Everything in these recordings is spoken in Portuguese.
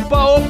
opa, opa,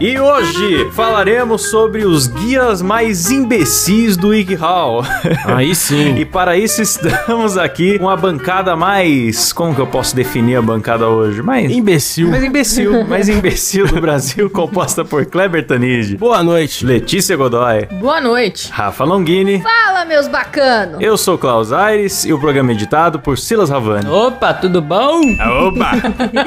E hoje falaremos sobre os guias mais imbecis do WikiHow. Aí sim. E para isso estamos aqui com a bancada mais... Como que eu posso definir a bancada hoje? Mais... Imbecil. Mais imbecil, mais imbecil do Brasil, composta por Kleber Tanid, Boa noite. Letícia Godoy, Boa noite. Rafa Longini, Fala, meus bacanos! eu sou Klaus Aires e o programa é editado por Silas Havani. Opa, tudo bom? Oba!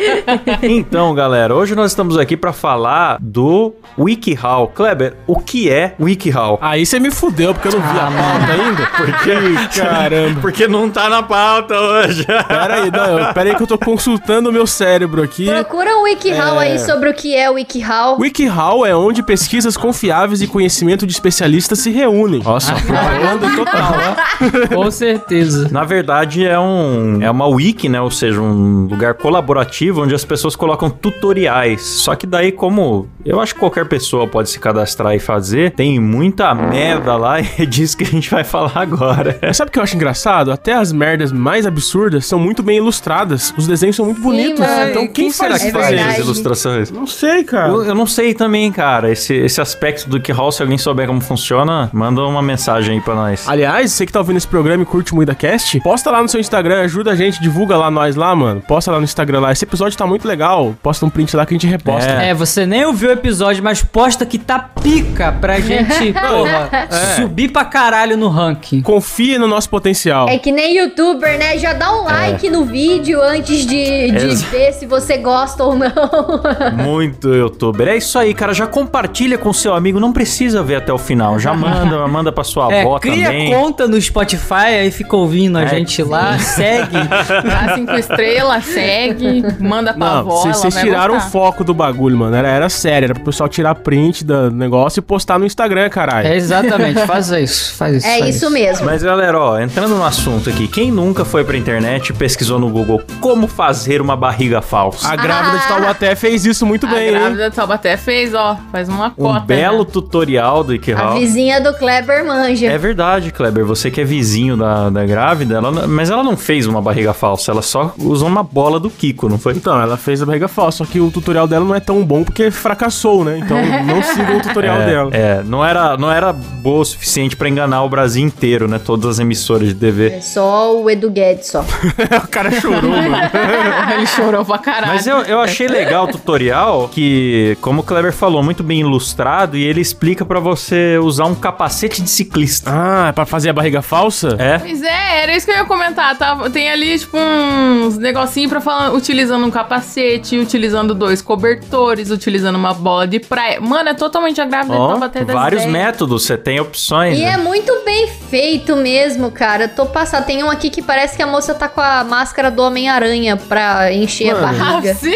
então, galera, hoje nós estamos aqui para falar do WikiHow. Kleber, o que é WikiHow? Aí você me fudeu, porque eu não vi a pauta ainda. Porque, caramba. Porque não tá na pauta hoje. Pera aí, não, pera aí que eu tô consultando o meu cérebro aqui. Procura um WikiHow É. aí sobre o que é o WikiHow. WikiHow é onde pesquisas confiáveis e conhecimento de especialistas se reúnem. Nossa, propaganda total, né? Com certeza. Na verdade, é um é uma wiki, né? Ou seja, um lugar colaborativo onde as pessoas colocam tutoriais. Só que daí, como eu acho que qualquer pessoa pode se cadastrar e fazer, tem muita merda lá e é disso que a gente vai falar agora. Sabe o que eu acho engraçado? Até as merdas mais absurdas são muito bem ilustradas. Os desenhos são muito bonitos. mano. Então quem, será faz que É faz verdade. as ilustrações? Não sei, cara. Eu, eu não sei também, cara. Esse, esse aspecto do que Hall, se alguém souber como funciona, manda uma mensagem aí pra nós. Aliás, você que tá ouvindo esse programa e curte o Muida Cast, posta lá no seu Instagram, ajuda a gente, divulga lá nós lá, mano. Posta lá no Instagram lá. Esse episódio tá muito legal. Posta um print lá que a gente reposta. É. É, você nem ouviu o episódio, mas posta que tá pica pra gente, porra, subir pra caralho no ranking. Confia no nosso potencial. É que nem youtuber, né? Já dá um like no vídeo antes de, de ver se você gosta ou não. Muito youtuber. É isso aí, cara. Já compartilha com seu amigo. Não precisa ver até o final. Já manda, manda pra sua É, avó cria também. conta no Spotify, aí fica ouvindo a É, gente lá, segue. Dá cinco estrelas, segue, manda pra Não, avó, vocês tiraram o gostar. Do bagulho, mano. Era, era sério, era pro pessoal tirar print do negócio e postar no Instagram, caralho. É, exatamente, faz isso, faz isso. É faz isso mesmo. Mas galera, ó, entrando no assunto aqui, quem nunca foi pra internet e pesquisou no Google como fazer uma barriga falsa? A grávida de Taubaté fez isso muito A bem, hein? grávida de Taubaté fez, ó, faz uma Um cota. belo né? tutorial do A WikiHow. vizinha do Kleber manja. É verdade, Kleber. Você que é vizinho da, da grávida, ela, mas ela não fez uma barriga falsa, ela só usou uma bola do Kiko, não foi? Então, ela fez a barriga falsa, só que o tutorial dela não é tão bom porque fracassou, né? Então, não sigam o tutorial dela. É, não era, não era boa o suficiente pra enganar o Brasil inteiro, né? Todas as emissoras de TV. É só o Edu Guedes, só. o cara chorou, mano. Ele chorou pra caralho. Mas eu, eu achei legal o tutorial que, como o Kleber falou, muito bem ilustrado e ele explica pra você usar um capacete de ciclista. Ah, é pra fazer a barriga falsa? É? Pois é, era isso que eu ia comentar. Tá? Tem ali, tipo, uns negocinhos pra falar, utilizando um capacete, utilizando dois dois cobertores, utilizando uma bola de praia. Mano, é totalmente a grávida Ó, de vários ideias. métodos, você tem opções. E né? é muito bem feito mesmo, cara. Tô passando. Tem um aqui que parece que a moça tá com a máscara do Homem-Aranha pra encher Mano. a barriga. Ah, sim?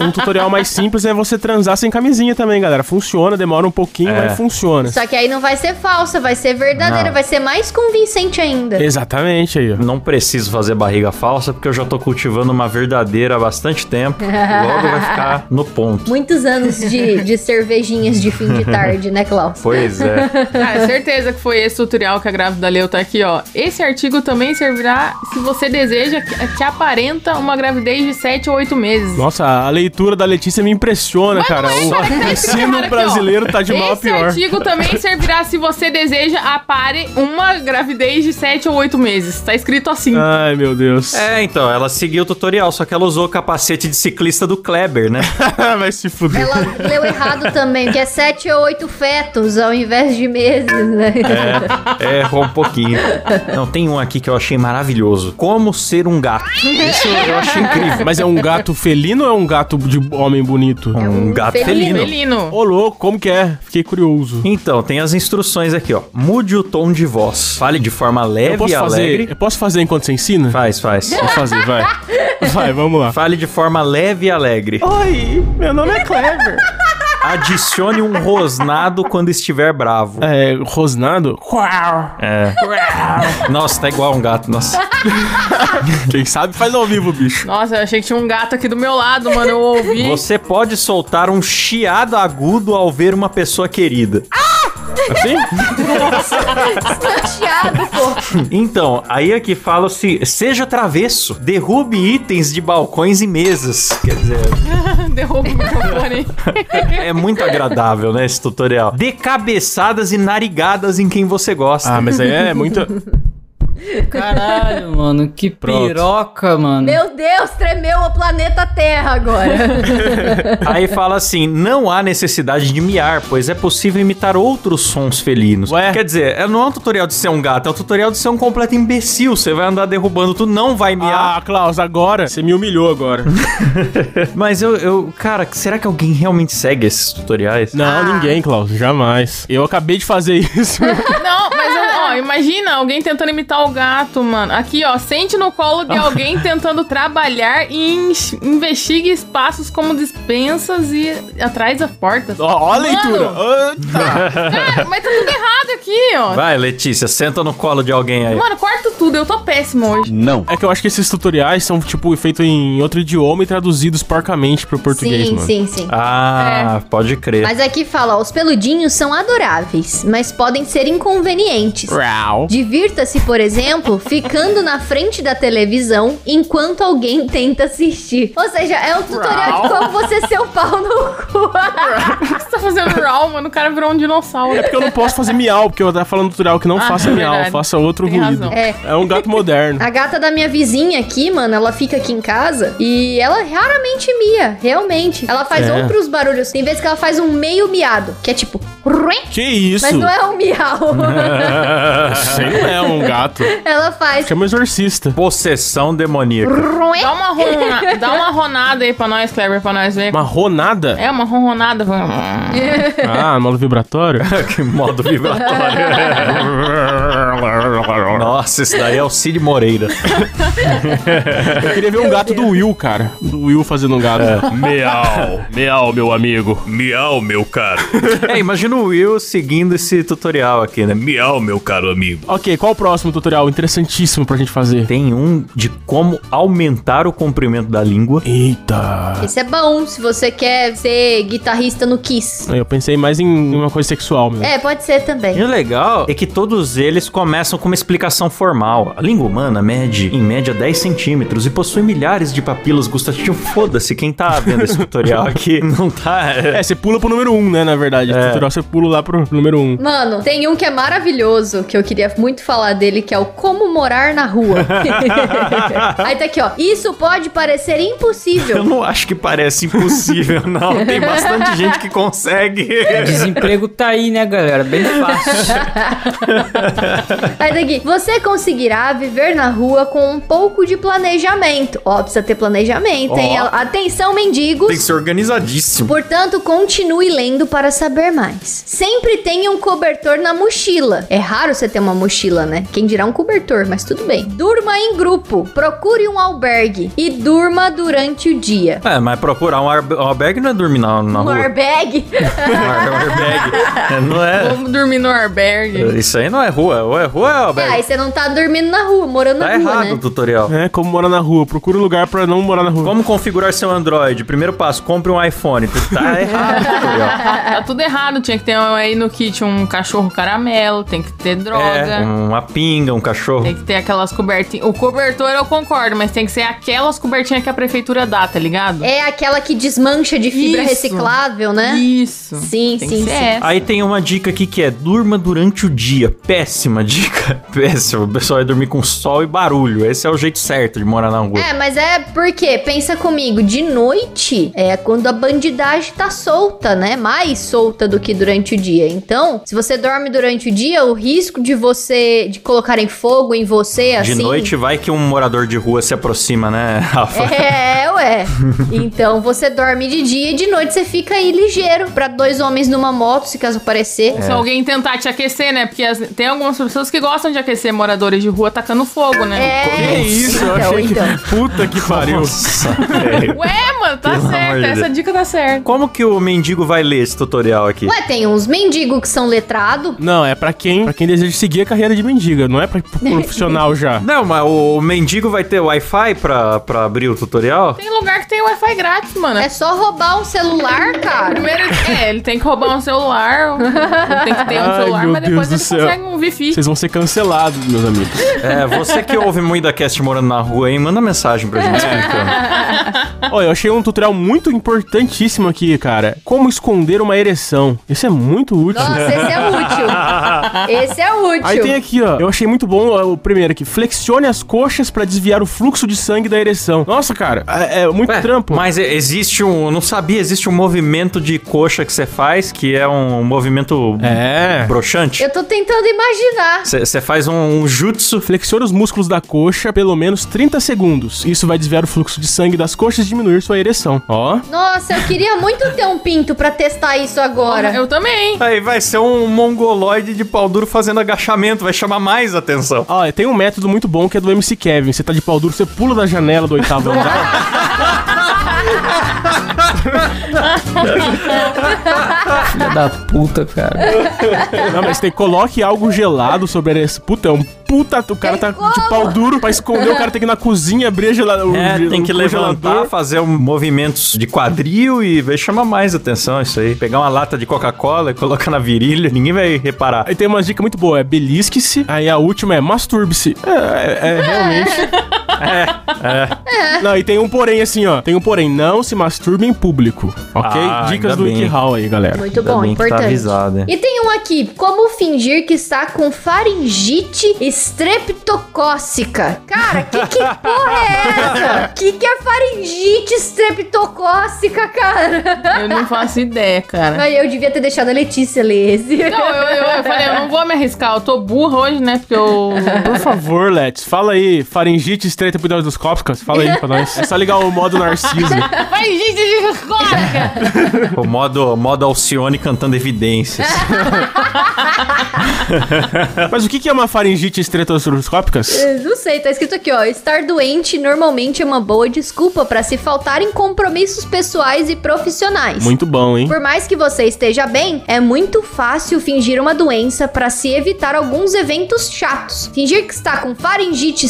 Um tutorial mais simples é você transar sem camisinha também, galera. Funciona, demora um pouquinho, É. mas funciona. Só que aí não vai ser falsa, vai ser verdadeira, Não. vai ser mais convincente ainda. Exatamente aí, ó. Não preciso fazer barriga falsa, porque eu já tô cultivando uma verdadeira há bastante tempo. Logo vai ficar no ponto. Muitos anos de, de cervejinhas de fim de tarde, né, Klaus? Pois é. Cara, certeza que foi esse tutorial que a grávida leu, tá aqui, ó. Esse artigo também servirá se você deseja que, que aparenta uma gravidez de 7 ou 8 meses. Nossa, a leitura da Letícia me impressiona, cara. não é, o cara, tá escrito ensino aqui, brasileiro ó. tá de mal a Esse pior. artigo também servirá se você deseja apare uma gravidez de 7 ou 8 meses. Tá escrito assim. Ai, meu Deus. É, então, ela seguiu o tutorial, só que ela usou o capacete de ciclista do Kleber, né? Vai se fuder. Ela leu errado também, que é sete ou oito fetos ao invés de meses, né? É, errou um pouquinho. Não, tem um aqui que eu achei maravilhoso. Como ser um gato. Isso eu achei incrível. Mas é um gato felino ou é um gato de homem bonito? Um gato felino. felino. Felino. Ô, louco, como que é? Fiquei curioso. Então, tem as instruções aqui, ó. Mude o tom de voz. Fale de forma Eu leve posso e fazer, alegre. eu posso fazer enquanto você ensina? Faz, faz. Vou fazer, vai. Vai, vamos lá. Fale de forma leve e alegre. Oi, meu nome é Clever. Adicione um rosnado quando estiver bravo. É, rosnado? Qual? É. Nossa, tá igual um gato. Nossa. Quem sabe faz ao vivo, bicho. Nossa, eu achei que tinha um gato aqui do meu lado, mano. Eu ouvi. Você pode soltar um chiado agudo ao ver uma pessoa querida. Assim? Chiado, pô. Então, aí aqui fala-se: seja travesso, derrube itens de balcões e mesas. Quer dizer, Derruba o microfone. é muito agradável, né, esse tutorial. Dê cabeçadas e narigadas em quem você gosta. Ah, mas aí é muito. Caralho, mano, que Pronto. piroca, mano. Meu Deus, tremeu o planeta Terra agora. Aí fala assim: não há necessidade de miar, pois é possível imitar outros sons felinos. Ué? Quer dizer, é- não é um tutorial de ser um gato, é um tutorial de ser um completo imbecil. Você vai andar derrubando tudo, não vai miar. Ah, Klaus, agora você me humilhou agora. Mas eu, eu, cara, será que alguém realmente segue esses tutoriais? Não, ninguém, Klaus, jamais. Eu acabei de fazer isso. Não, mas imagina alguém tentando imitar o gato, mano. Aqui, ó, sente no colo de alguém tentando trabalhar e in- investigue espaços como dispensas e atrás das portas. Ó, ó a leitura. Cara, mas tá tudo errado aqui, ó. Vai, Letícia, senta no colo de alguém aí. Mano, corta tudo, eu tô péssimo hoje. É que eu acho que esses tutoriais são, tipo, feitos em outro idioma e traduzidos porcamente pro português, sim, mano. sim, sim. Ah, pode crer. Mas aqui fala, ó, os peludinhos são adoráveis, mas podem ser inconvenientes. Divirta-se, por exemplo, ficando na frente da televisão enquanto alguém tenta assistir. Ou seja, é um tutorial de como você ser o pau no cu. O que você tá fazendo raw, mano? O cara virou um dinossauro. É porque eu não posso fazer miau, porque eu tava falando tutorial que não Ah, faça é miau, faça outro Tem ruído. razão. É. É um gato moderno. A gata da minha vizinha aqui, mano, ela fica aqui em casa e ela raramente mia, realmente. Ela faz É. outros barulhos. Tem vezes que ela faz um meio miado, que é tipo... "Ruim", Que isso? Mas não é um miau. Isso não é um gato. ela faz... Chama exorcista. Possessão demoníaca. Dá uma, ronra... Dá uma ronada aí pra nós, Kleber, pra nós ver. Uma ronada? É, uma ronronada. Ah, modo vibratório? que modo vibratório. Nossa, esse daí é o Cid Moreira. Eu queria ver um gato do Will, cara. Do Will fazendo um gato. Miau, miau, meu amigo. Miau, meu caro. É, imagina o Will seguindo esse tutorial aqui, né? Miau, meu caro amigo. Ok, qual o próximo tutorial? Interessantíssimo pra gente fazer. Tem um de como aumentar o comprimento da língua. Eita. Esse é bom se você quer ser guitarrista no Kiss. Eu pensei mais em uma coisa sexual mesmo. É, pode ser também. E o legal é que todos eles começam com uma explicação formal. A língua humana mede, em média, 10 centímetros e possui milhares de papilas gustativas. Foda-se, quem tá vendo esse tutorial aqui não tá... É, você pula pro número 1, um, né, na verdade. É. O tutorial você pula lá pro número 1. Um. Mano, tem um que é maravilhoso, que eu queria muito falar dele, que é o Como Morar na Rua. Aí tá aqui, ó. Isso pode parecer Eu impossível. não acho que parece impossível, não. Tem bastante gente que consegue. Desemprego tá aí, né, galera? Bem fácil. Aí daqui, você conseguirá conseguirá viver na rua com um pouco de planejamento. Ó, precisa ter planejamento, hein? Ó. Atenção, mendigos. Tem que ser organizadíssimo. Portanto, continue lendo para saber mais. Sempre tenha um cobertor na mochila. É raro você ter uma mochila, né? Quem dirá um cobertor, mas tudo bem. Durma em grupo. Procure um albergue e durma durante o dia. É, mas procurar um, um albergue não é dormir na, na Um rua. albergue? Um albergue. É, Não é. Vamos dormir no albergue. Isso aí não é rua. Ou é rua ou é É, albergue. aí você não tá dormindo na rua, morando Tá na rua, errado né? o tutorial. É, como morar na rua. Procura um lugar pra não morar na rua. Como configurar seu Android? Primeiro passo, compre um iPhone. Tá errado o tutorial. Tá tudo errado. Tinha que ter aí no kit um cachorro caramelo, tem que ter droga. É, uma pinga, um cachorro. Tem que ter aquelas cobertinhas. O cobertor eu concordo, mas tem que ser aquelas cobertinhas que a prefeitura dá, tá ligado? É aquela que desmancha de fibra Isso. reciclável, né? Isso. Sim, Tem sim, sim. essa. Aí tem uma dica aqui que é durma durante o dia. Péssima dica. Péssima. O pessoal vai dormir com sol e barulho. Esse é o jeito certo de morar na rua. É, mas é porque, pensa comigo, de noite é quando a bandidagem tá solta, né? Mais solta do que durante o dia. Então, se você dorme durante o dia, o risco de você, de colocarem fogo em você, De assim... noite vai que um morador de rua se aproxima, né, Rafa? É, ué. Então você dorme de dia e de noite você fica aí ligeiro pra dois homens numa moto, se caso aparecer. Se alguém tentar te aquecer, né? Porque as- tem algumas pessoas que gostam de aquecer moradores de rua tacando fogo, né? É. Que isso? Eu Então, achei que... então. Puta que pariu. Nossa, velho. Ué, mano, tá Pelo certo. Essa Deus. dica tá certa. Como que o mendigo vai ler esse tutorial aqui? Ué, tem uns mendigos que são letrados. Não, é pra quem, pra quem deseja seguir a carreira de mendiga, não é pra pro profissional já. Não, mas o mendigo vai ter Wi-Fi pra, pra abrir o tutorial? Tem lugar que tem Wi-Fi grátis, mano. É só roubar um celular, cara. Primeiro, é, ele tem que roubar um celular, tem que ter um Ai, celular, meu mas depois Deus do ele céu. consegue um Wi-Fi. Vocês vão ser cancelados, meus amigos. É, você que ouve muito da cast morando na rua aí, manda mensagem pra gente explicando. Olha, eu achei um tutorial muito importantíssimo aqui, cara. Como esconder uma ereção. Isso é muito útil. Nossa, esse é útil. Esse é útil. Aí tem aqui, ó. Eu achei muito bom ó, o primeiro aqui. Flexione as coxas pra desviar o fluxo de sangue da ereção. Nossa, cara, é, é muito Ué, trampo. Mas existe um. Eu não sabia, existe um movimento de coxa que você faz que é um movimento É. broxante. Eu tô tentando imaginar. Você faz um, um jutsu. Flexione os músculos da coxa pelo menos 30 segundos. Isso vai desviar o fluxo de sangue das coxas e diminuir sua ereção. Ó. Nossa, eu queria muito ter um pinto pra testar isso agora. Eu também. Aí vai ser um mongoloide de pau duro fazendo agachamento, vai chamar mais atenção. Ó, tem um método muito bom que é do MC Kevin. Você tá de pau duro, você pula da janela do oitavo andar. Filha da puta, cara. Não, mas tem, coloque algo gelado sobre a ereção. Puta, é um puta. O cara tá de pau duro pra esconder. O cara tem que ir na cozinha abrir a gela- o É, tem que levantar, fazer um movimentos de quadril e vai chamar mais atenção isso aí. Pegar uma lata de Coca-Cola e colocar na virilha, ninguém vai reparar. Aí tem uma dica muito boa, é belisque-se. Aí a última é masturbe-se. É, é, é, realmente. Não, e tem um porém assim, ó. Tem um porém, não se masturbe em público, ok? Ah, Dicas do bem. WikiHow aí, galera. Muito Ainda bom, bem que tá importante. avisado, é. E tem um aqui, como fingir que está com faringite estreptocócica. Cara, que, que porra é essa? Que que é faringite estreptocócica, cara? Eu não faço ideia, cara. Eu devia ter deixado a Letícia ler esse. Não, eu, eu, eu falei, eu não vou me arriscar. Eu tô burra hoje, né? Porque eu. Por favor, Let's, fala aí, faringite estreita endoscópica, fala aí pra nós. É só ligar o modo Narciso. Vai, gente! O modo, modo Alcione cantando evidências. Mas o que é uma faringite? Eu Não sei, tá escrito aqui, ó. Estar doente normalmente é uma boa desculpa pra se faltar em compromissos pessoais e profissionais. Muito bom, hein? Por mais que você esteja bem, é muito fácil fingir uma doença para se evitar alguns eventos chatos. Fingir que está com faringite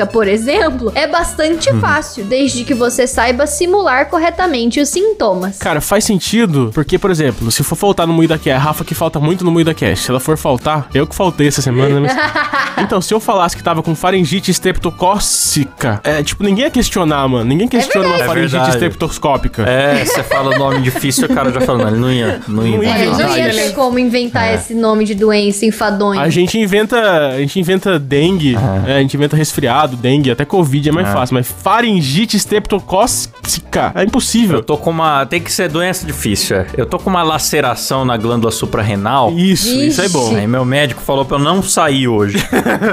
estreptocócica, por exemplo, é bastante fácil, desde que você saiba simular corretamente os sintomas. Cara, faz sentido, porque, por exemplo, se for faltar no Moída Cast, a Rafa que falta muito no Moída Cast, se ela for faltar, eu que faltei essa semana, né? Então, se eu falasse que tava com faringite estreptocócica, é, tipo, ninguém ia questionar, mano. Ninguém questiona uma verdade. É faringite verdade. estreptoscópica. É, você fala o nome difícil, o cara já falou, não, ele não ia, não ia Não ia É, não ia ter como inventar esse nome de doença enfadonho. A gente inventa, a gente inventa dengue, é, a gente inventa resfriado, resfriado, dengue, até covid é mais É. fácil, mas faringite streptocócica é impossível. Eu tô com uma. Tem que ser doença difícil, é. Eu tô com uma laceração na glândula suprarrenal. Isso, isso é bom. Aí meu médico falou pra eu não sair hoje.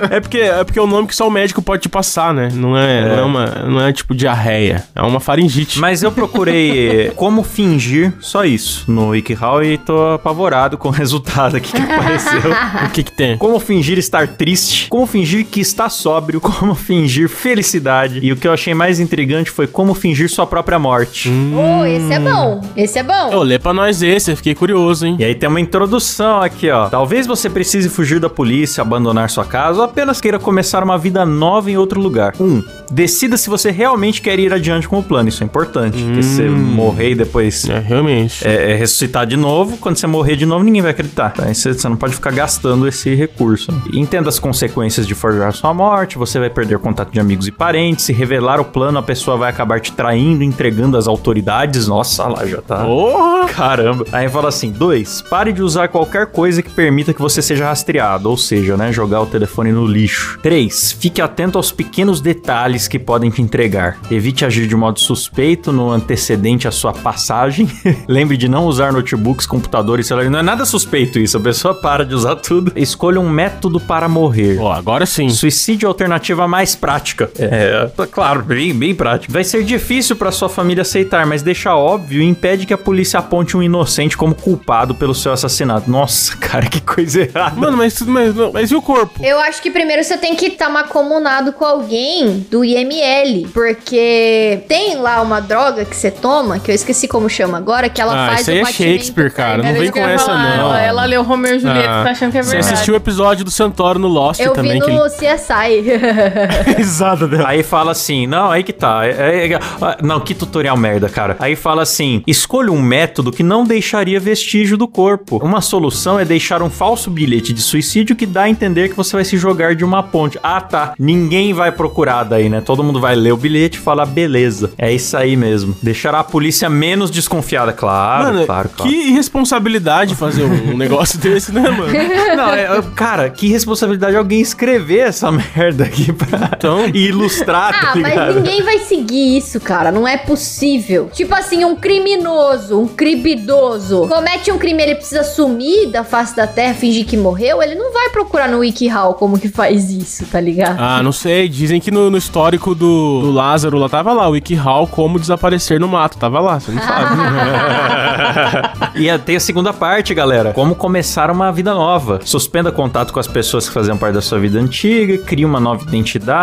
É porque é porque é o nome que só o médico pode te passar, né? Não é, Não é uma não é tipo diarreia, é uma faringite. Mas eu procurei como fingir só isso no WikiHow e tô apavorado com o resultado aqui que apareceu. O que que tem? Como fingir estar triste, como fingir que está sóbrio, como fingir felicidade. E o que eu achei mais intrigante foi como fingir sua própria morte. Oh, esse é bom. Esse é bom. Ô, lê pra nós esse, eu fiquei curioso, hein? E aí tem uma introdução aqui, ó. Talvez você precise fugir da polícia, abandonar sua casa ou apenas queira começar uma vida nova em outro lugar. 1. Um, decida se você realmente quer ir adiante com o plano. Isso é importante. Porque se você morrer e depois É, realmente. é, é ressuscitar de novo, quando você morrer de novo, ninguém vai acreditar. Então, aí você, você não pode ficar gastando esse recurso. Entenda as consequências de forjar sua morte, você vai perder contato de amigos e parentes. Se revelar o plano, a pessoa vai acabar te traindo, entregando às autoridades. Nossa, lá já tá. Porra! Caramba. Aí fala assim: dois, pare de usar qualquer coisa que permita que você seja rastreado, ou seja, né, jogar o telefone no lixo. 3. Fique atento aos pequenos detalhes que podem te entregar. Evite agir de modo suspeito no antecedente à sua passagem. Lembre de não usar notebooks, computadores, celular. Não é nada suspeito isso, a pessoa para de usar tudo. Escolha um método para morrer. Ó, agora sim. Suicídio é a alternativa mais prática. É, claro, bem, bem prático. Vai ser difícil pra sua família aceitar, mas deixa óbvio e impede que a polícia aponte um inocente como culpado pelo seu assassinato. Nossa, cara, que coisa errada. Mano, mas, mas, mas e o corpo? Eu acho que primeiro você tem que estar macomunado com alguém do IML, porque tem lá uma droga que você toma, que eu esqueci como chama agora, que ela Ah, faz isso aí o é Shakespeare, cara. Não vem que com eu essa, falar, não. Ela, ela leu Romeu e Julieta, Ah, tá achando que é Você verdade. assistiu o episódio do Santoro no Lost Eu também, vi que no ele... CSI. Risada dela. Aí fala assim, não, aí que tá. é- é- ah, não, que tutorial merda, cara. Aí fala assim: escolha um método que não deixaria vestígio do corpo. Uma solução é deixar um falso bilhete de suicídio que dá a entender que você vai se jogar de uma ponte. Ah, tá. Ninguém vai procurar daí, né? Todo mundo vai ler o bilhete e falar, beleza. É isso aí mesmo. Deixará a polícia menos desconfiada, claro, Mano, claro, claro. que irresponsabilidade fazer um, um negócio desse, né, mano? Não, é, cara, que responsabilidade alguém escrever essa merda aqui pra Então. e ilustrar, tá Ah, mas ligado? ninguém vai seguir isso, cara. Não é possível. Tipo assim, um criminoso, um cribidoso, comete um crime, ele precisa sumir da face da terra, fingir que morreu. Ele não vai procurar no WikiHow como que faz isso, tá ligado? Ah, não sei. Dizem que no, no histórico do, do Lázaro lá tava lá, o WikiHow, como desaparecer no mato. Tava lá, você não sabe. E a- tem a segunda parte, galera. Como começar uma vida nova. Suspenda contato com as pessoas que faziam parte da sua vida antiga, crie uma nova identidade,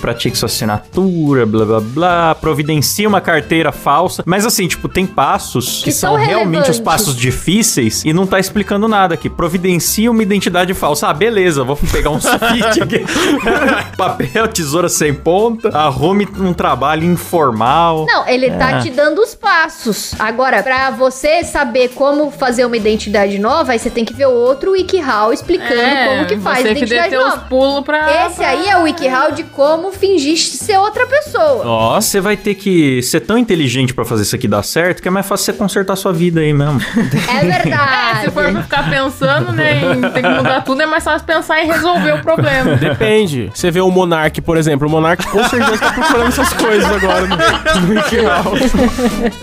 pratique sua assinatura, blá blá blá, providencie uma carteira falsa. Mas assim, tipo, tem passos que, Que são, são realmente os passos difíceis e não tá explicando nada aqui. Providencie uma identidade falsa. Ah, beleza, vou pegar um sulfite aqui. Papel, tesoura sem ponta, arrume um trabalho informal. Não, ele tá É. te dando os passos. Agora, pra você saber como fazer uma identidade nova, aí você tem que ver outro WikiHow explicando É, como que faz você que identidade deu os nova. pulos pra... Esse aí é o WikiHow de como fingir ser outra pessoa. Ó, Você vai ter que ser tão inteligente pra fazer isso aqui dar certo que é mais fácil você consertar sua vida aí mesmo. É verdade. Se for pra ficar pensando, né, em ter que mudar tudo, é mais fácil pensar em resolver o problema. depende. Você vê o Monark, por exemplo. O Monark com certeza tá procurando essas coisas agora no, no WikiHow.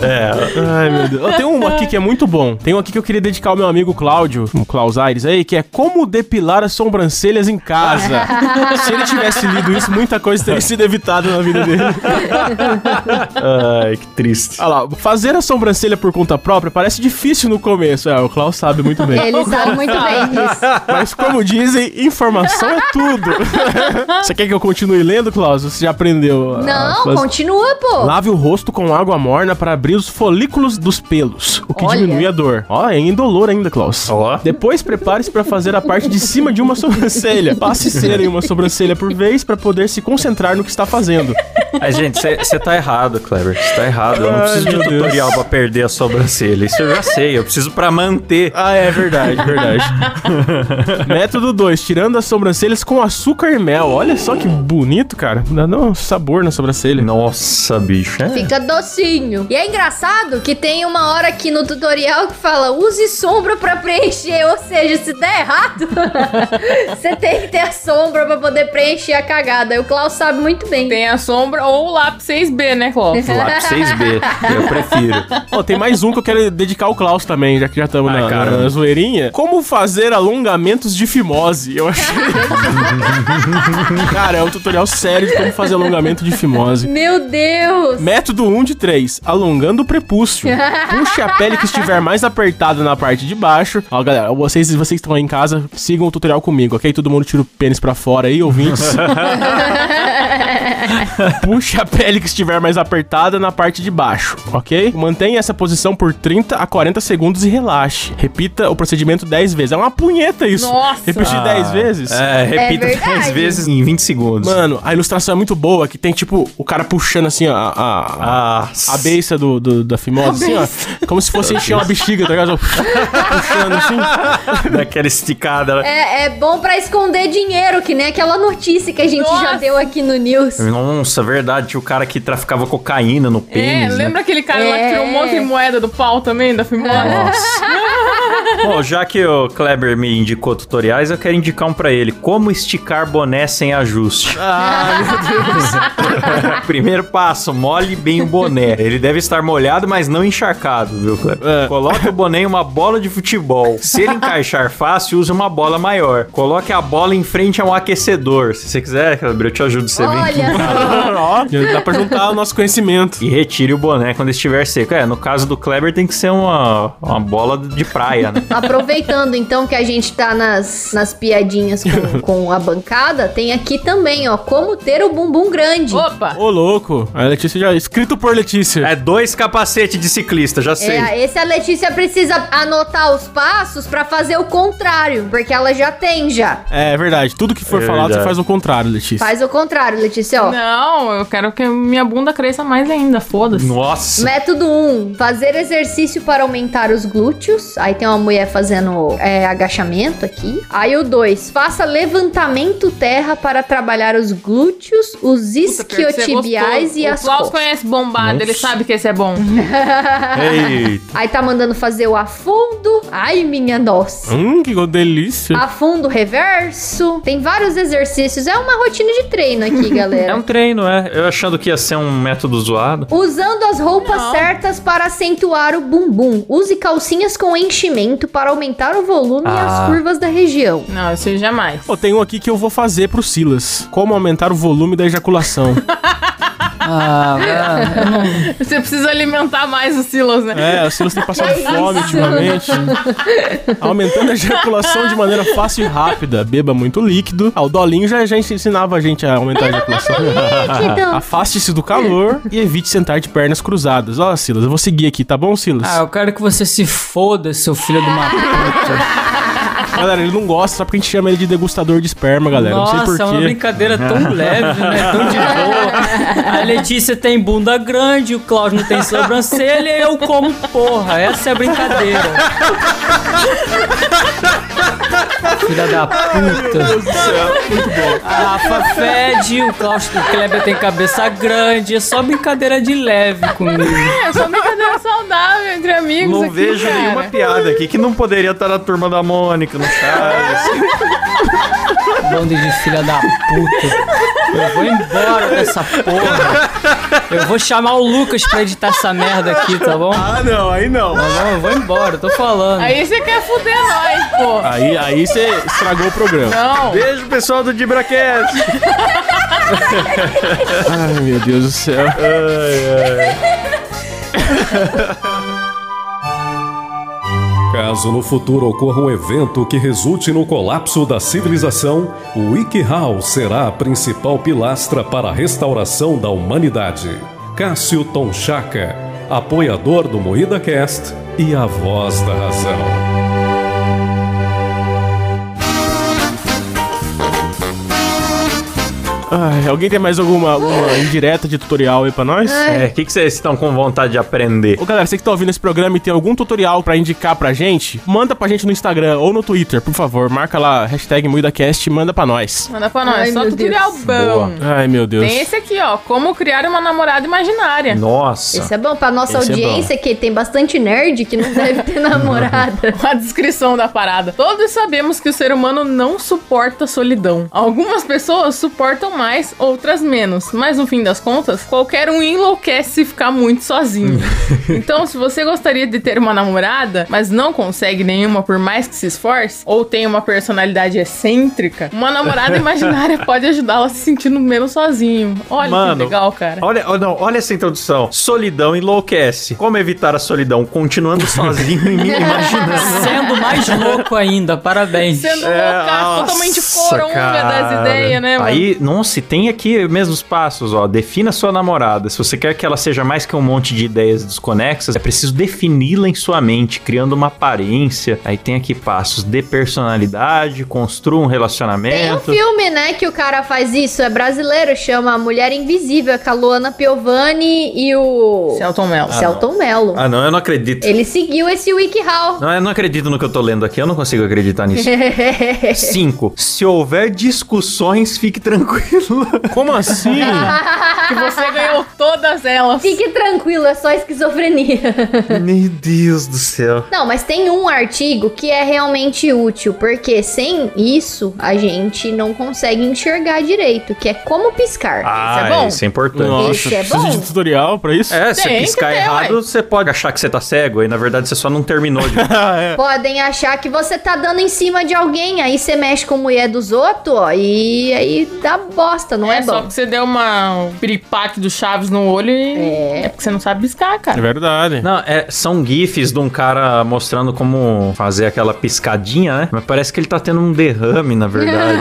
é. Ai, meu Deus. Tem um aqui que é muito bom. Tem um aqui que eu queria dedicar ao meu amigo Cláudio, o Klaus Aires aí, que é como depilar as sobrancelhas em casa. Se ele tivesse lido isso, muita coisa teria sido evitada na vida dele. Ai, que triste. Olha lá, fazer a sobrancelha por conta própria parece difícil no começo. É, o Klaus sabe muito bem. Ele sabe muito bem disso. Mas como dizem, informação é tudo. Você quer que eu continue lendo, Klaus? Você já aprendeu? a Não, continua, pô. Lave o rosto com água morna para abrir os folículos dos pelos, o que Olha. diminui a dor. Ó, é indolor ainda, Klaus. Ó. Depois prepare-se para fazer a parte de cima de uma sobrancelha. Passe cera em uma sobrancelha por vez para poder se concentrar no que está fazendo. Mas, gente, você tá errado, Kleber. Você tá errado. Eu não Ai, preciso de meu Deus. tutorial pra perder a sobrancelha. Isso eu já sei. Eu preciso pra manter. Ah, é verdade, verdade. Método 2, tirando as sobrancelhas com açúcar e mel. Olha só que bonito, cara. Dá um sabor na sobrancelha. Nossa, bicho. É. Fica docinho. E é engraçado que tem uma hora aqui no tutorial que fala use sombra pra preencher. Ou seja, se der errado, você tem que ter a sombra pra poder preencher a cagada. E o Klaus sabe muito bem. Tem a sombra ou o lápis 6B, né, Clóvis? Lápis 6B. Eu prefiro. Ó, tem mais um que eu quero dedicar ao Klaus também, já que já estamos Ai, na, caramba. na zoeirinha. Como fazer alongamentos de fimose? Eu achei. cara, é um tutorial sério de como fazer alongamento de fimose. Meu Deus! Método 1 de 3, alongando o prepúcio. Puxe a pele que estiver mais apertada na parte de baixo. Ó, galera, vocês, vocês que estão aí em casa, sigam o tutorial comigo, ok? Todo mundo tira o pênis pra fora aí, ouvintes. Puxe a pele que estiver mais apertada na parte de baixo, ok? Mantenha essa posição por 30 a 40 segundos e relaxe. Repita o procedimento 10 vezes. É uma punheta isso. Nossa! Repetir 10 vezes? É, repita É verdade. 10 vezes em 20 segundos. Mano, a ilustração é muito boa, que tem tipo o cara puxando assim a, a, a, Ah, a beiça do, do- da fimose, assim, ó. Como se fosse encher uma bexiga, tá ligado? Puxando assim. daquela esticada. É, é bom pra esconder dinheiro, que nem aquela notícia que a gente já Nossa. deu aqui no News. Nossa, verdade. Tinha o cara que traficava cocaína no É, pênis. né? lembra aquele cara lá que tirou um É. monte de moeda do pau também, da fimose? Nossa. Bom, já que o Kleber me indicou tutoriais, eu quero indicar um pra ele. Como esticar boné sem ajuste. Ah, meu Deus. Primeiro passo, molhe bem o boné. Ele deve estar molhado, mas não encharcado, viu, Kleber? É. Coloque o boné em uma bola de futebol. Se ele encaixar fácil, use uma bola maior. Coloque a bola em frente a um aquecedor. Se você quiser, Kleber, eu te ajudo. Você vem aqui. Ó, dá pra juntar o nosso conhecimento. E retire o boné quando estiver seco. É, no caso do Kleber tem que ser uma, uma bola de praia, né? Aproveitando então que a gente tá nas, nas piadinhas com, com a bancada, tem aqui também, ó, como ter o bumbum grande. Opa! Ô, louco. A Letícia já... Escrito por Letícia. É dois capacetes de ciclista, já sei. É, esse a Letícia precisa anotar os passos pra fazer o contrário, porque ela já tem já. É, verdade. Tudo que for É falado, você verdade. faz o contrário, Letícia. Faz o contrário, Letícia, ó. Não, eu quero que minha bunda cresça mais ainda, foda-se. Nossa. Método 1, fazer exercício para aumentar os glúteos. Aí tem uma mulher fazendo é, agachamento aqui. Aí o 2, faça levantamento terra para trabalhar os glúteos, os é isquiotibiais e o as Klaus costas. conhece bombado, ele Nossa. sabe que esse é bom. Eita. Aí tá mandando fazer o afundo. Ai, minha nossa. Hum, que delícia. Afundo reverso. Tem vários exercícios. É uma rotina de treino aqui, É galera. um treino, é. Eu achando que ia ser um método zoado. Usando as roupas Não. certas para acentuar o bumbum. Use calcinhas com enchimento para aumentar o volume e Ah. as curvas da região. Não, isso jamais. Pô, tem um aqui que eu vou fazer pro Silas. Como aumentar o volume da ejaculação. Ah, mano, Você precisa alimentar mais o Silas, né? é, o Silas tem passado Que fome ultimamente. Aumentando a ejaculação de maneira fácil e rápida. Beba muito líquido. Ah, o Dolinho já, já ensinava a gente a aumentar a ejaculação. Afaste-se do calor e evite sentar de pernas cruzadas. Ó, Silas, eu vou seguir aqui, tá bom, Silas? Ah, eu quero que você se foda, seu filho de uma puta. Galera, ele não gosta, só porque a gente chama ele de degustador de esperma, galera. Nossa, não sei é uma porquê. brincadeira tão leve, né? Tão de boa. A Letícia tem bunda grande, o Cláudio não tem sobrancelha e eu como porra. Essa é a brincadeira. Filha da puta. A Rafa fede, o Cláudio, o Kleber tem cabeça grande. É só brincadeira de leve comigo. É só brincadeira saudável entre amigos Não aqui, vejo cara. nenhuma piada aqui que não poderia estar na turma da Mônica, no Chaves. Bando de filha da puta. Eu vou embora dessa porra. Eu vou chamar o Lucas pra editar essa merda aqui, tá bom? Tá Ah, não, aí não. bom, eu vou embora, eu tô falando. Aí você quer fuder nós, pô. Aí, aí você estragou o programa. Não. Beijo, pessoal do Dibracast. Ai, meu Deus do céu. Caso no futuro ocorra um evento que resulte no colapso da civilização, o WikiHow será a principal pilastra para a restauração da humanidade. Cássio Tonchaca, apoiador do Moída Cast e a voz da razão. Ai, alguém tem mais alguma, alguma indireta de tutorial aí pra nós? É, o que, que vocês estão com vontade de aprender? Ô galera, você que tá ouvindo esse programa e tem algum tutorial pra indicar pra gente, manda pra gente no Instagram ou no Twitter, por favor. Marca lá, hashtag MuidaCast e manda pra nós. Manda pra nós. Ai, Só meu tutorial Deus. bom. Ai, meu Deus. Tem esse aqui, ó. Como criar uma namorada imaginária. Nossa. Esse é bom pra nossa Esse é audiência, que tem bastante nerd que não deve ter namorada. A descrição da parada. Todos sabemos que o ser humano não suporta solidão. Algumas pessoas suportam mais, outras menos. Mas no fim das contas, qualquer um enlouquece se ficar muito sozinho. então, se você gostaria de ter uma namorada, mas não consegue nenhuma por mais que se esforce, ou tem uma personalidade excêntrica, uma namorada imaginária pode ajudá-la a se sentindo menos sozinho. Olha Mano, que legal, cara. Olha, oh, não, olha essa introdução. Solidão enlouquece. Como evitar a solidão? Continuando sozinho e me imaginando. Sendo mais louco ainda, parabéns. Sendo É, loucaço, nossa, totalmente coronga das cara. ideias, né, mano? Aí, nossa, e tem aqui mesmo os passos, ó. Defina sua namorada. Se você quer que ela seja mais que um monte de ideias desconexas, é preciso defini-la em sua mente, criando uma aparência. Aí tem aqui passos de personalidade, construa um Tem um relacionamento. filme, né, que o cara faz isso, é brasileiro, chama Mulher Invisível, com a Luana Piovani e o Celton Mello. Celton Mello. Ah, não, eu não acredito. Ele seguiu esse WikiHow. Não, eu não acredito no que eu tô lendo aqui, eu não consigo acreditar nisso. 5. Se houver discussões, fique tranquilo. Como assim? Que você ganhou todas elas. Fique tranquilo, é só esquizofrenia. Meu Deus do céu. Não, mas tem um artigo que é realmente útil, porque sem isso a gente não consegue enxergar direito, que é como piscar. Ah, é bom? isso é importante. Nossa, Esse é precisa bom. de tutorial pra isso? É, se piscar ter, errado, ué. você pode achar que você tá cego, aí na verdade você só não terminou de. É. Podem achar que você tá dando em cima de alguém, aí você mexe com a mulher dos outros, ó, e aí dá bosta, não é, é só bom. que você deu uma um piripaque do Chaves no olho e é. porque você não sabe piscar, É cara. verdade. Não, é, são gifs de um cara mostrando como fazer aquela piscadinha, né? Mas parece que ele tá tendo um derrame, na verdade.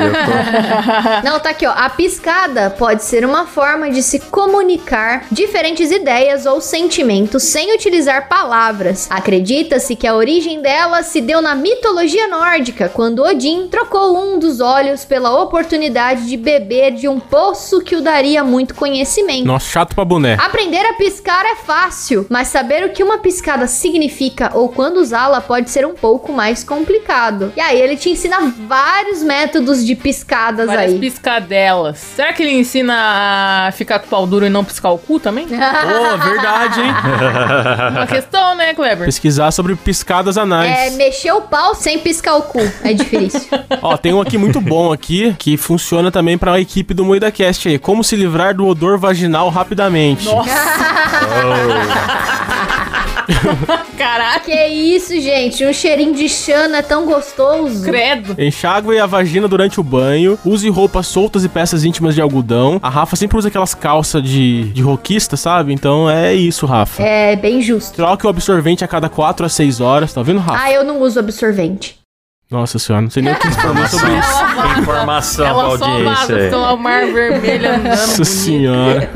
Tô- Não, tá aqui, ó. A piscada pode ser uma forma de se comunicar diferentes ideias ou sentimentos sem utilizar palavras. Acredita-se que a origem dela se deu na mitologia nórdica, quando Odin trocou um dos olhos pela oportunidade de beber de um poço que o daria muito conhecimento. Nossa, chato pra boné. Aprender a piscar é fácil, mas saber o que uma piscada significa ou quando usá-la pode ser um pouco mais complicado. E aí ele te ensina vários métodos de piscadas Várias aí. piscadelas. Será que ele ensina a ficar com o pau duro e não piscar o cu também? Pô, verdade, hein? Uma questão, né, Kleber? Pesquisar sobre piscadas É, anais. mexer o pau sem piscar o cu. É difícil. Ó, tem um aqui muito bom aqui, que funciona também pra equipe do MoidaCast aí. Como se livrar do odor vaginal rapidamente. Caraca, que isso, gente? Um cheirinho de chana é tão gostoso. credo. Enxague a vagina durante o banho. Use roupas soltas e peças íntimas de algodão. A Rafa sempre usa aquelas calças de, de roquista, sabe? Então é isso, Rafa. É bem justo. Troque o absorvente a cada 4 a 6 horas. Tá vendo, Rafa? Ah, eu não uso absorvente. Nossa senhora, não sei nem o que informar sobre isso. Ela, Informação pra ela só audiência. vaza, aí. fica lá o mar vermelho andando. Nossa bonito. senhora.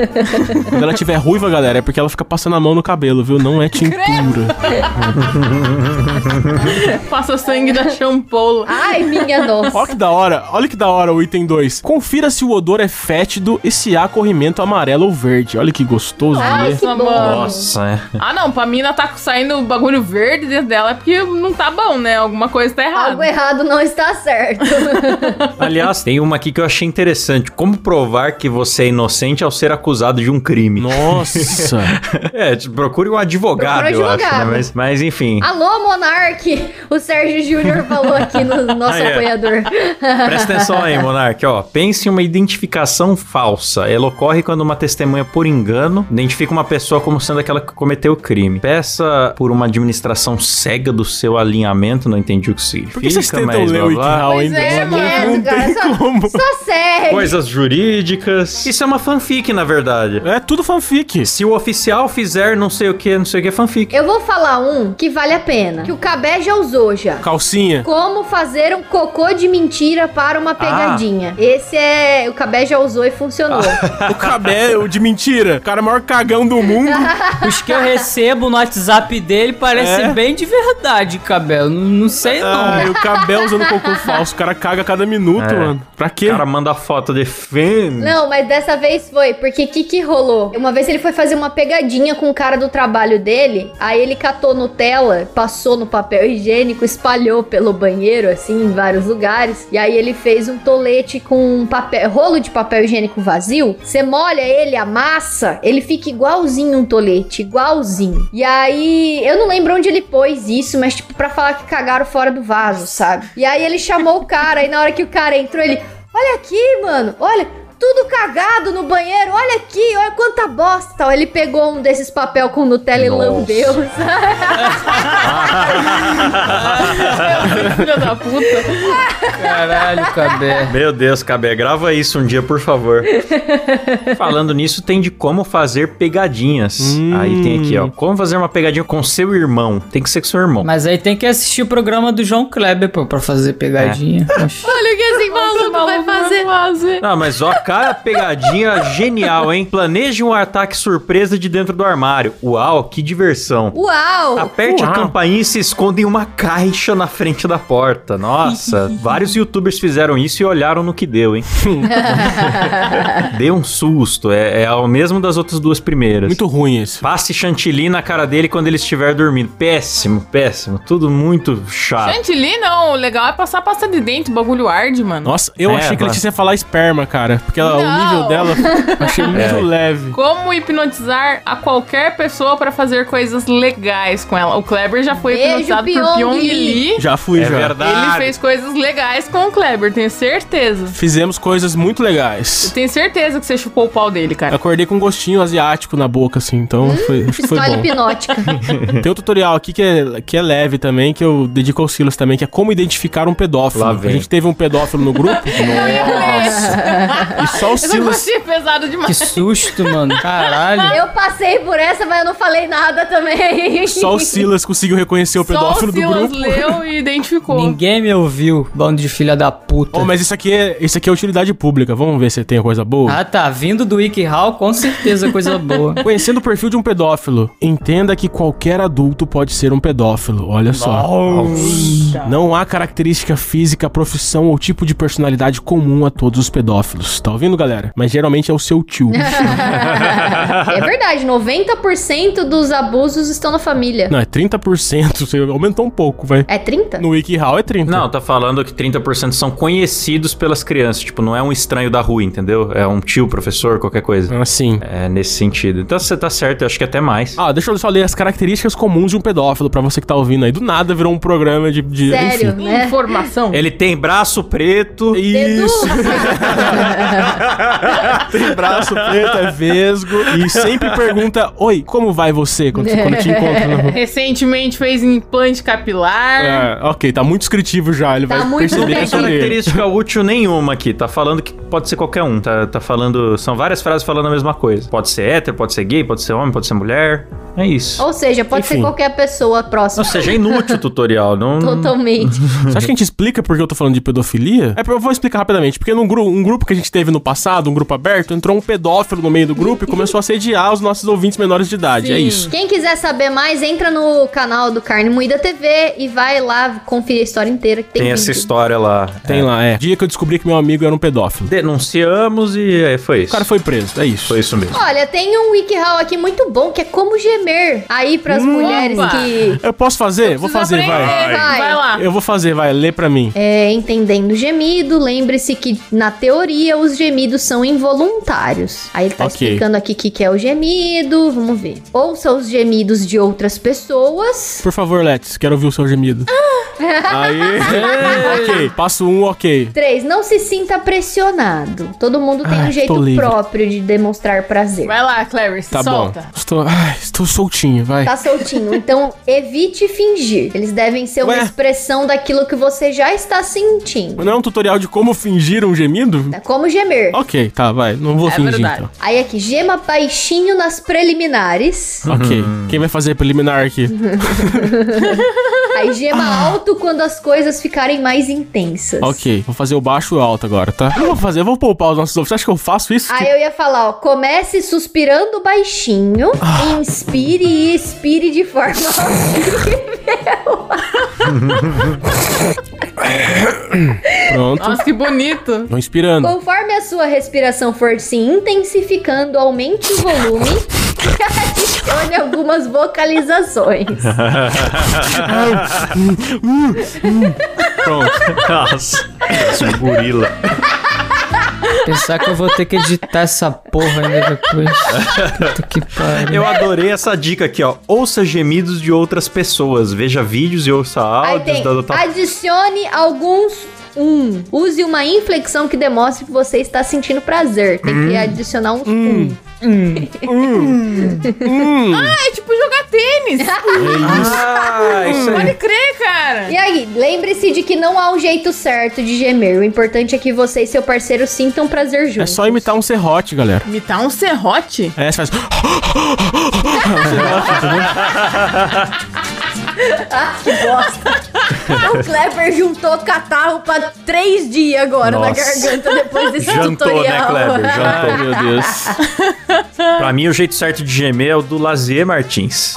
Quando ela tiver ruiva, galera, é porque ela fica passando a mão no cabelo, viu? Não é tintura. Passa sangue da champola. Ai, minha nossa. Olha que da hora, olha que da hora o item 2. Confira se o odor é fétido e se há corrimento amarelo ou verde. Olha que gostoso, Ai, né? que Nossa, bom. mano. Nossa, é. Ah, não, pra mina tá saindo bagulho verde dentro dela é porque não tá bom, né? Alguma coisa tá errada. Algo errado não está certo. Aliás, tem uma aqui que eu achei interessante. Como provar que você é inocente ao ser acusado de um crime? Nossa. É, procure um advogado, Procure um eu acho, né? advogado. Mas, mas enfim. Alô, Monark! O Sérgio Júnior falou aqui no nosso Ah, é. apoiador. Presta atenção aí, Monark, ó. Pense em uma identificação falsa. Ela ocorre quando uma testemunha, por engano, identifica uma pessoa como sendo aquela que cometeu o crime. Peça por uma administração cega do seu alinhamento, não entendi o que significa, Por que vocês tentam ler o Pois ainda? é, Não- quieto, não cara. tem Só, como. só segue. Coisas jurídicas. Isso é uma fanfic, na verdade. É tudo fanfic. Se o oficial fizer não sei o que, não sei o que, é fanfic. Eu vou falar um que vale a pena. Que o Cabé já usou já. Calcinha. Como fazer um cocô de mentira para uma pegadinha. Esse é. O Cabé já usou e funcionou. O cabelo de mentira. O cara é o maior cagão do mundo. Os que eu recebo no WhatsApp dele parece É? bem de verdade, cabelo. Não, não sei não. Ai, o cabelo usando cocô falso. O cara caga a cada minuto, É. mano. Pra quê? O cara manda foto de fêmea. Não, mas dessa vez foi, porque o que, que rolou? Uma vez ele foi fazer uma pegadinha com o cara do trabalho dele, aí ele catou Nutella, passou no papel higiênico, espalhou pelo banheiro, assim, em vários lugares, e aí ele fez um tolete com um papel, rolo de papel higiênico vazio, você molha ele, amassa, ele fica igualzinho um tolete, igualzinho. E aí, eu não lembro onde ele pôs isso, mas tipo, pra falar que cagaram fora do vaso, sabe? E aí ele chamou o cara, e na hora que o cara entrou, ele, olha aqui, mano, olha, tudo cagado no banheiro, olha aqui, olha quanta bosta. Ele pegou um desses papel com Nutella e lambeu. Filha da puta. Caralho, Cabé. Meu Deus, Cabé, grava isso um dia, por favor. Falando nisso, tem de como fazer pegadinhas. Hum. Aí tem aqui, ó. Como fazer uma pegadinha com seu irmão. Tem que ser com seu irmão. Mas aí tem que assistir o programa do João Kleber, pô, pra fazer pegadinha. Oxi. olha o que esse maluco vai fazer. fazer. Não, mas ó, cara, pegadinha genial, hein? Planeje um ataque surpresa de dentro do armário. Uau, que diversão. Uau! Aperte a Uau. campainha e se esconda em uma caixa na frente da porta. Nossa, vários youtubers fizeram isso e olharam no que deu, hein? Deu um susto. É, é o mesmo das outras duas primeiras. Muito ruim esse. Passe chantilly na cara dele quando ele estiver dormindo. Péssimo, péssimo. Tudo muito chato. Chantilly não, o legal é passar pasta de dente, o bagulho arde, mano. Nossa, eu É, achei que ele tinha falar esperma, cara. Porque ela- o nível dela achei muito É. leve. Como hipnotizar a qualquer pessoa pra fazer coisas legais com ela. O Kleber já foi Beijo, hipnotizado por Pyong Pyong Lee. Já fui, É já. verdade. Ele fez coisas legais com o Kleber, tenho certeza. Fizemos coisas muito legais. Tenho certeza que você chupou o pau dele, cara. Acordei com um gostinho asiático na boca, assim, então foi, que foi Pistola bom. hipnótica. Tem um tutorial aqui que é, que é leve também, que eu dedico ao Silas também, que é como identificar um pedófilo. A gente teve um pedófilo no grupo. Nossa. E só o Eu não Silas. achei pesado Que demais. susto, mano. Caralho. Eu passei por essa, mas eu não falei nada também. Só o Silas conseguiu reconhecer o Só o pedófilo do Silas grupo. leu e identificou. Ninguém me ouviu, bando de filha da puta. Oh, mas isso aqui, é, isso aqui é utilidade pública. Vamos ver se tem coisa boa. Ah, tá. Vindo do WikiHow, com certeza coisa boa. Conhecendo o perfil de um pedófilo, entenda que qualquer adulto pode ser um pedófilo. Olha só. Não há característica física, profissão ou tipo de personalidade comum a todos os pedófilos. Tá ouvindo, galera? Mas geralmente é o seu tio. É verdade, 90% dos abusos estão na família. Não, é 30%. Você aumentou um pouco, vai. É 30? No WikiHow é 30. Não, tá falando que 30% são conhecidos pelas crianças. Tipo, não é um estranho da rua, entendeu? É um tio, professor, qualquer coisa. Assim. É nesse sentido. Então você tá certo, eu acho que até mais. Ah, deixa eu só ler as características comuns de um pedófilo pra você que tá ouvindo aí. Do nada virou um programa de. de Sério, enfim. né? Informação. Ele tem braço preto. Isso. Tem braço preto, é vesgo. E sempre pergunta: Oi, como vai você? Quando, quando te encontra na rua. Recentemente fez implante capilar. É, ok, tá muito descritivo já. Ele Tá vai muito perceber que é Não tem sobre ele. característica útil nenhuma aqui. Tá falando que pode ser qualquer um. Tá, tá falando. São várias frases falando a mesma coisa. Pode ser hétero, pode ser gay, pode ser homem, pode ser mulher. É isso. Ou seja, pode ser Enfim. qualquer pessoa Ou próxima. seja, é inútil o tutorial. Não... Totalmente. Você acha que a gente explica por que eu tô falando de pedofilia? É, eu vou explicar rapidamente. Porque num gru um grupo que a gente teve no passado, um grupo aberto, entrou um pedófilo no meio do grupo e começou a assediar os nossos ouvintes menores de idade. É Sim. isso. Quem quiser saber mais, entra no canal do Carne Moída TV e vai lá conferir a história inteira que tem, Tem essa vídeo. história lá. Tem lá, é. Dia que eu descobri que meu amigo era um pedófilo. Denunciamos e é, foi O isso. cara foi preso, é isso. Foi isso mesmo. Olha, tem um WikiHow aqui muito bom que é como gemer. Aí pras mulheres Opa. que. Eu posso fazer? Vou fazer, vai. aprender. Vai. Vai lá. Eu vou fazer, vai. Lê pra mim. É, entendendo gemido, lembre-se que, na teoria, os gemidos são involuntários. Aí ele tá Ok. explicando aqui o que, que é o gemido, vamos ver. Ouça os gemidos de outras pessoas. Por favor, Letis, quero ouvir o seu gemido. Aí. ok. Passo um, ok. 3. Não se sinta pressionado. Todo mundo tem Ai, um jeito próprio de demonstrar prazer. Vai lá, Clary, Tá solta. bom. Estou, ai, estou soltinho, vai. Tá soltinho. Então, evite fingir. Eles devem ser uma Ué? expressão daquilo que você já está sentindo. Não é um tutorial de como fingir um gemido? É como gemer. Ok, tá, vai. Não vou É fingir verdade. então. Aí aqui, gema baixinho nas preliminares. Ok. Quem vai fazer preliminar aqui? Aí gema alto quando as coisas ficarem mais intensas. Ok, vou fazer o baixo e o alto agora, tá? Eu vou fazer, eu vou poupar os nossos ouvintes. Você acha que eu faço isso? Aí eu ia falar, ó, comece suspirando baixinho, inspire e expire de forma Pronto. Nossa, que bonito. Tô inspirando. Conforme a sua respiração for se intensificando, aumente o volume e adicione algumas vocalizações. Pronto. Nossa, esse gorila. Pensar que eu vou ter que editar essa porra ainda depois. Puta que pariu. Eu adorei essa dica aqui, ó. Ouça gemidos de outras pessoas. Veja vídeos e ouça áudios tem, da outra. adicione alguns... Um. Use uma inflexão que demonstre que você está sentindo prazer. Tem que adicionar uns um. É tipo jogar tênis. Ah, isso aí. Pode crer, cara. E aí, lembre-se de que não há um jeito certo de gemer. O importante é que você e seu parceiro sintam prazer juntos. É só imitar um serrote, galera. Imitar um serrote? É, você faz. Que bosta. o Kleber juntou catarro pra três dias agora na Nossa. garganta depois desse Jantou, né, tutorial. Kleber? Jantou. Meu Deus. Pra mim, o jeito certo de gemer é o do Lazier Martins.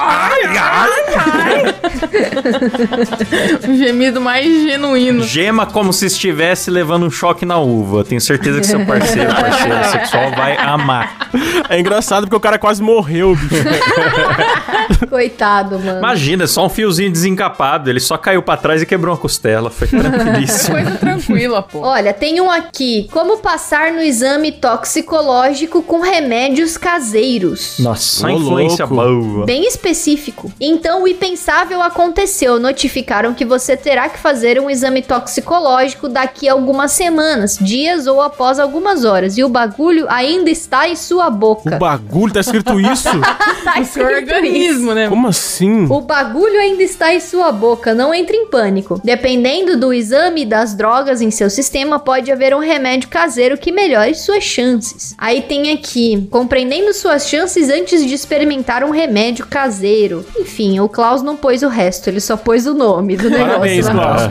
Um gemido mais genuíno. Gema como se estivesse levando um choque na uva. Tenho certeza que seu parceiro, parceira sexual vai amar. É engraçado porque o cara quase morreu, bicho. Coitado, mano. Imagina, só um fiozinho desencapado. Ele só caiu pra trás e quebrou uma costela. Foi tranquilíssimo. Coisa tranquila, pô. Olha, tem um aqui. Como passar no exame toxicológico com remédios caseiros. Nossa, Ô, uma influência louco. boa. Bem específico. Então, o impensável aconteceu. Notificaram que você terá que fazer um exame toxicológico daqui a algumas semanas, dias ou após algumas horas. E o bagulho ainda está em sua O boca. bagulho, tá escrito isso? Tá O escrito organismo, né? Como assim? O bagulho ainda está em sua boca, não entre em pânico. Dependendo do exame e das drogas em seu sistema, pode haver um remédio caseiro que melhore suas chances. Aí tem aqui, compreendendo suas chances antes de experimentar um remédio caseiro. Enfim, o Klaus não pôs o resto, ele só pôs o nome do negócio. Parabéns, lá. Klaus.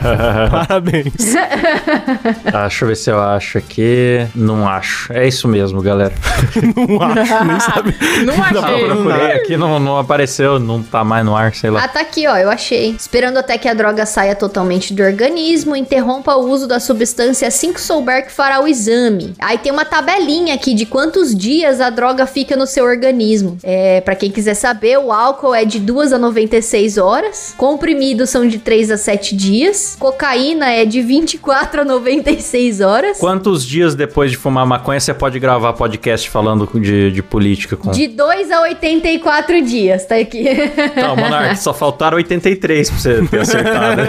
Parabéns. Ah, deixa eu ver se eu acho aqui. Não acho. É isso mesmo, galera. Não acho, nem sabe. Não Não, achei. procurei aqui, não, não apareceu, não tá mais no ar, sei lá. Ah, tá aqui, ó, eu achei. Esperando até que a droga saia totalmente do organismo, interrompa o uso da substância assim que souber que fará o exame. Aí tem uma tabelinha aqui de quantos dias a droga fica no seu organismo. É, para quem quiser saber, o álcool é de 2 a 96 horas, comprimidos são de 3 a 7 dias, cocaína é de 24 a 96 horas. Quantos dias depois de fumar maconha você pode gravar podcast falando de, de política com. De 2 a 84 dias, tá aqui. Não, Monark, só faltaram 83 pra você ter acertado.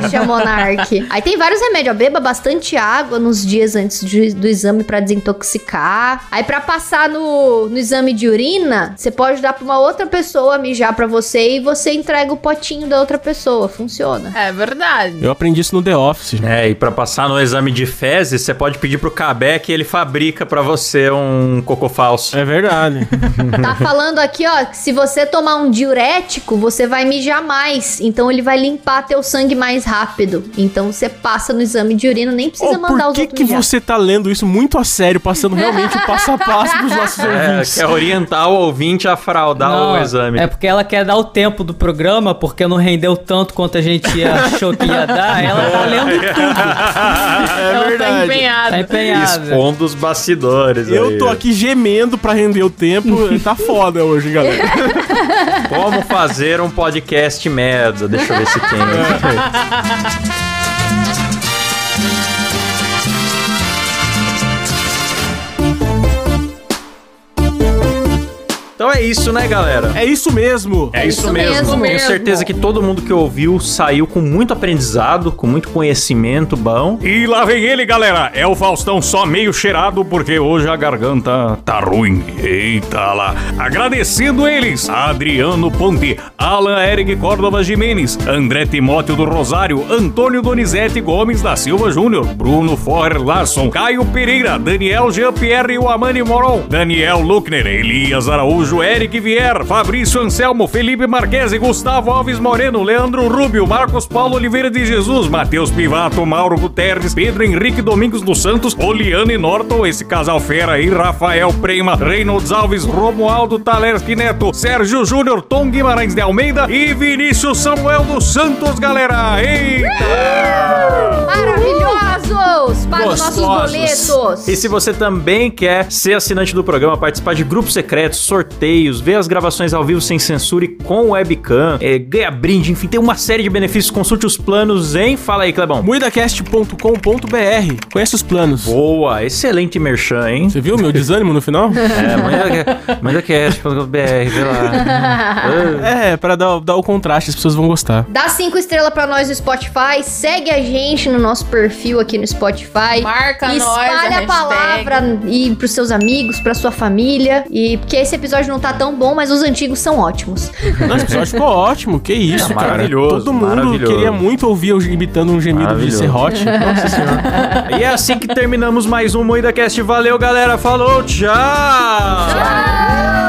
Poxa, Monark. Aí tem vários remédios, ó. Beba bastante água nos dias antes de- do exame pra desintoxicar. Aí pra passar no, no exame de urina, você pode dar pra uma outra pessoa mijar pra você e você entrega o potinho da outra pessoa. Funciona. É verdade. Eu aprendi isso no The Office. É, e pra passar no exame de fezes, você pode pedir pro Cabé que ele fabrica pra você um cocô falso. É verdade. Tá falando aqui, ó, que se você tomar um diurético, você vai mijar mais. Então ele vai limpar teu sangue mais rápido. Então você passa no exame de urina, nem precisa Ô, mandar por os que, outros que mijar. você tá lendo isso muito a sério, passando realmente o passo a passo pros nossos É, ouvintes? quer orientar o ouvinte a fraudar o exame. É porque ela quer dar o tempo do programa, porque não rendeu tanto quanto a gente achou que ia dar. Ela tá lendo tudo. É Ela tá verdade. empenhada. Tá empenhada. Expondo os bastidores. aí. Eu tô aqui gemendo pra render o tempo. Tá foda hoje, galera. Como fazer um podcast merda? Deixa eu ver se tem. Então é isso, né, galera? É isso mesmo. É isso, isso mesmo. mesmo. Tenho certeza que todo mundo que ouviu saiu com muito aprendizado, com muito conhecimento bom. E lá vem ele, galera. É o Faustão só meio cheirado porque hoje a garganta tá ruim. Eita lá. Agradecendo eles: Adriano Ponte, Alan Eric Córdova Jimenez, André Timóteo do Rosário, Antônio Donizete Gomes da Silva Júnior, Bruno Forrer Larson, Caio Pereira, Daniel Jean-Pierre Wamani Moron, Daniel Luckner, Elias Araújo, Araújo, Eric Vier, Fabrício Anselmo, Felipe Marquese, Gustavo Alves Moreno, Leandro Rubio, Marcos Paulo Oliveira de Jesus, Matheus Pivato, Mauro Guterres, Pedro Henrique Domingos dos Santos, Oliane Norton, esse casal fera aí, Rafael Prema, Reynolds Alves, Romualdo Talerski Neto, Sérgio Júnior, Tom Guimarães de Almeida e Vinícius Samuel dos Santos, galera! Eita! Maravilhosos! Paga os nossos Gostosos. boletos. E se você também quer ser assinante do programa, participar de grupos secretos, sorteios, ver as gravações ao vivo sem censura e com webcam, é, ganhar brinde, enfim, tem uma série de benefícios. Consulte os planos em. Fala aí, Clebão. Muidacast.com.br. Conhece os planos. Boa, excelente merchan, hein? Você viu meu desânimo no final? É, manda cast.br, vê lá. É, pra dar, dar o contraste, as pessoas vão gostar. Dá cinco estrelas pra nós no Spotify, segue a gente no nosso perfil aqui no Spotify. Marca nós, Espalha a a, palavra e pros seus amigos, pra sua família. E porque esse episódio não tá tão bom, mas os antigos são ótimos. Não, esse episódio ficou ótimo, que isso, É, cara. maravilhoso, Todo mundo maravilhoso. queria muito ouvir eu imitando um gemido de serrote. Nossa senhora. E é assim que terminamos mais um MoídaCast. Valeu, galera. Falou, tchau! Tchau!